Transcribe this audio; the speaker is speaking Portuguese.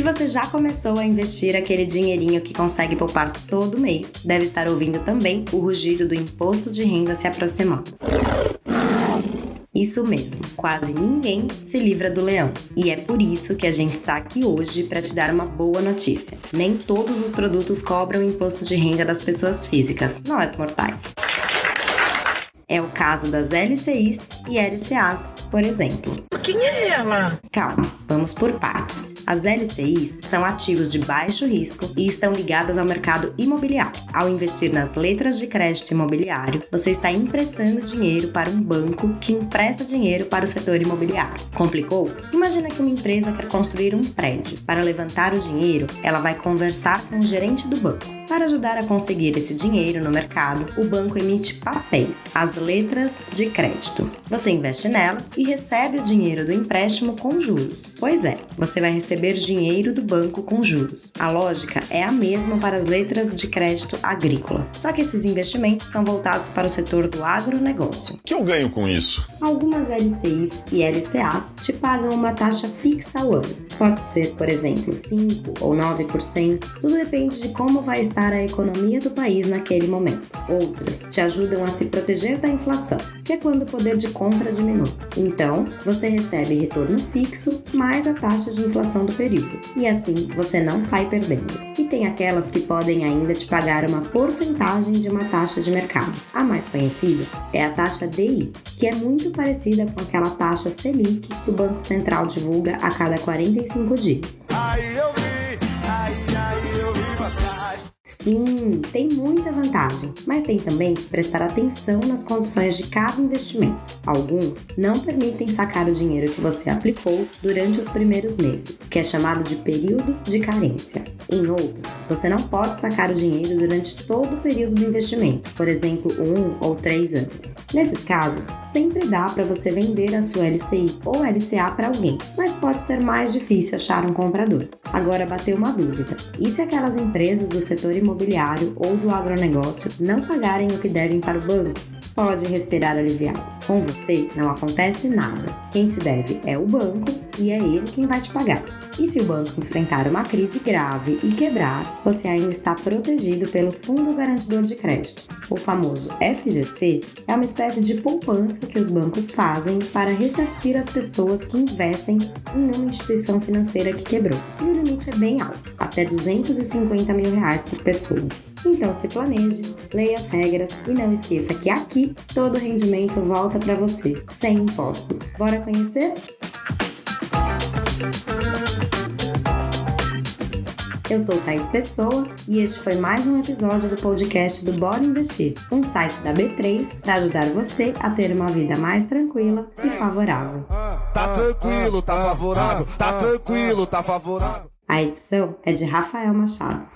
Se você já começou a investir aquele dinheirinho que consegue poupar todo mês, deve estar ouvindo também o rugido do imposto de renda se aproximando. Isso mesmo, quase ninguém se livra do leão. E é por isso que a gente está aqui hoje para te dar uma boa notícia. Nem todos os produtos cobram imposto de renda das pessoas físicas, nós mortais. É o caso das LCIs e LCAs, por exemplo. Quem é ela? Calma, vamos por partes. As LCIs são ativos de baixo risco e estão ligadas ao mercado imobiliário. Ao investir nas letras de crédito imobiliário, você está emprestando dinheiro para um banco que empresta dinheiro para o setor imobiliário. Complicou? Imagina que uma empresa quer construir um prédio. Para levantar o dinheiro, ela vai conversar com o gerente do banco. Para ajudar a conseguir esse dinheiro no mercado, o banco emite papéis, as letras de crédito. Você investe nelas e recebe o dinheiro do empréstimo com juros. Pois é, você vai receber dinheiro do banco com juros. A lógica é a mesma para as letras de crédito agrícola, só que esses investimentos são voltados para o setor do agronegócio. O que eu ganho com isso? Algumas LCIs e LCAs te pagam uma taxa fixa ao ano. Pode ser, por exemplo, 5 ou 9%, tudo depende de como vai estar a economia do país naquele momento. Outras te ajudam a se proteger da inflação, que é quando o poder de compra diminui. Então, você recebe retorno fixo mais a taxa de inflação do período, e assim você não sai perdendo. E tem aquelas que podem ainda te pagar uma porcentagem de uma taxa de mercado. A mais conhecida é a taxa DI, que é muito parecida com aquela taxa Selic que o Banco Central divulga a cada 45 dias. Aí eu vi, aí, aí eu vi Sim, tem muita vantagem, mas tem também que prestar atenção nas condições de cada investimento. Alguns não permitem sacar o dinheiro que você aplicou durante os primeiros meses, que é chamado de período de carência. Em outros, você não pode sacar o dinheiro durante todo o período do investimento, por exemplo, um ou três anos. Nesses casos, sempre dá para você vender a sua LCI ou LCA para alguém, mas pode ser mais difícil achar um comprador. Agora bateu uma dúvida: e se aquelas empresas do setor imobiliário ou do agronegócio não pagarem o que devem para o banco? Pode respirar aliviado. Com você não acontece nada. Quem te deve é o banco e é ele quem vai te pagar. E se o banco enfrentar uma crise grave e quebrar, você ainda está protegido pelo Fundo Garantidor de Crédito. O famoso FGC é uma espécie de poupança que os bancos fazem para ressarcir as pessoas que investem em uma instituição financeira que quebrou. E o limite é bem alto, até 250 mil reais por pessoa. Então se planeje, leia as regras e não esqueça que aqui todo rendimento volta para você, sem impostos. Bora conhecer? Eu sou Thais Pessoa e este foi mais um episódio do podcast do Bora Investir, um site da B3 para ajudar você a ter uma vida mais tranquila e favorável. Tá tranquilo, tá favorável, tá tranquilo, tá favorável. A edição é de Rafael Machado.